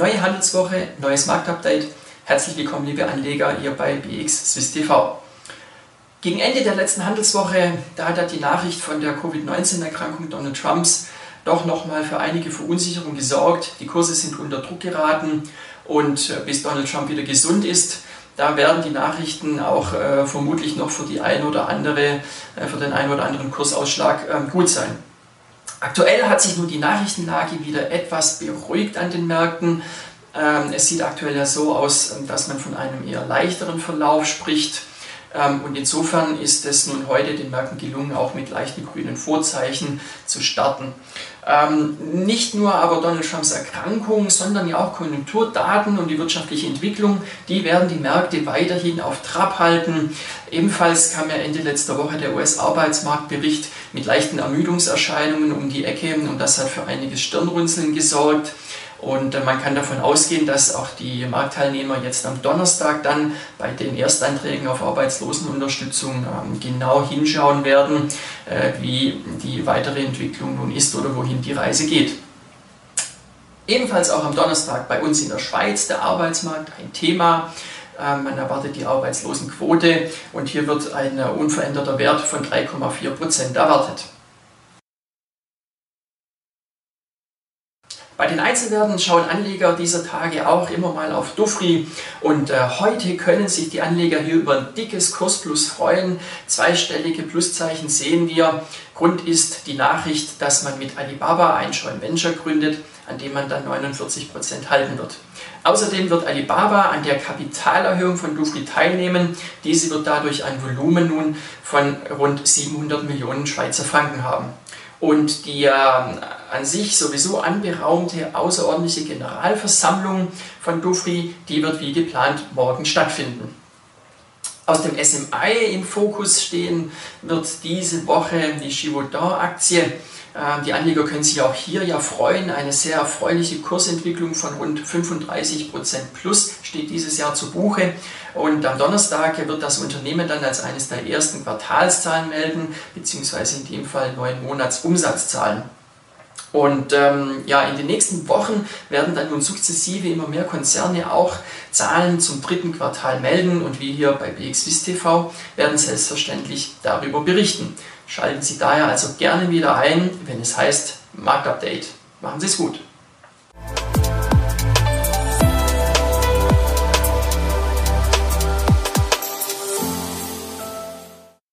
Neue Handelswoche, neues Marktupdate. Herzlich willkommen, liebe Anleger, hier bei BX Swiss TV. Gegen Ende der letzten Handelswoche, da hat die Nachricht von der Covid-19-Erkrankung Donald Trumps doch nochmal für einige Verunsicherung gesorgt. Die Kurse sind unter Druck geraten und äh, bis Donald Trump wieder gesund ist, da werden die Nachrichten auch äh, vermutlich noch für die ein oder andere, äh, für den einen oder anderen Kursausschlag äh, gut sein. Aktuell hat sich nun die Nachrichtenlage wieder etwas beruhigt an den Märkten. Ähm, es sieht aktuell ja so aus, dass man von einem eher leichteren Verlauf spricht. Ähm, und insofern ist es nun heute den Märkten gelungen, auch mit leichten grünen Vorzeichen zu starten. Ähm, nicht nur aber Donald Trumps Erkrankung, sondern ja auch Konjunkturdaten und die wirtschaftliche Entwicklung, die werden die Märkte weiterhin auf Trab halten. Ebenfalls kam ja Ende letzter Woche der US-Arbeitsmarktbericht mit leichten Ermüdungserscheinungen um die Ecke und das hat für einiges Stirnrunzeln gesorgt. Und äh, man kann davon ausgehen, dass auch die Marktteilnehmer jetzt am Donnerstag dann bei den Erstanträgen auf Arbeitslosenunterstützung ähm, genau hinschauen werden, äh, wie die weitere Entwicklung nun ist oder wohin die Reise geht. Ebenfalls auch am Donnerstag bei uns in der Schweiz der Arbeitsmarkt ein Thema. Ähm, man erwartet die Arbeitslosenquote und hier wird ein äh, unveränderter Wert von 3,4 Prozent erwartet. Bei den Einzelwerten schauen Anleger dieser Tage auch immer mal auf Dufri und äh, heute können sich die Anleger hier über ein dickes Kursplus freuen. Zweistellige Pluszeichen sehen wir. Grund ist die Nachricht, dass man mit Alibaba ein Joint Venture gründet, an dem man dann 49% halten wird. Außerdem wird Alibaba an der Kapitalerhöhung von Dufri teilnehmen. Diese wird dadurch ein Volumen nun von rund 700 Millionen Schweizer Franken haben. Und die äh, an sich sowieso anberaumte außerordentliche Generalversammlung von Dufri, die wird wie geplant morgen stattfinden. Aus dem SMI im Fokus stehen wird diese Woche die Givaudan-Aktie. Ähm, die Anleger können sich auch hier ja freuen. Eine sehr erfreuliche Kursentwicklung von rund 35% plus steht dieses Jahr zu Buche. Und am Donnerstag wird das Unternehmen dann als eines der ersten Quartalszahlen melden, beziehungsweise in dem Fall neun Monatsumsatzzahlen. Und ähm, ja, in den nächsten Wochen werden dann nun sukzessive immer mehr Konzerne auch Zahlen zum dritten Quartal melden und wir hier bei BXWIS TV werden selbstverständlich darüber berichten. Schalten Sie daher also gerne wieder ein, wenn es heißt Marktupdate. Machen Sie es gut.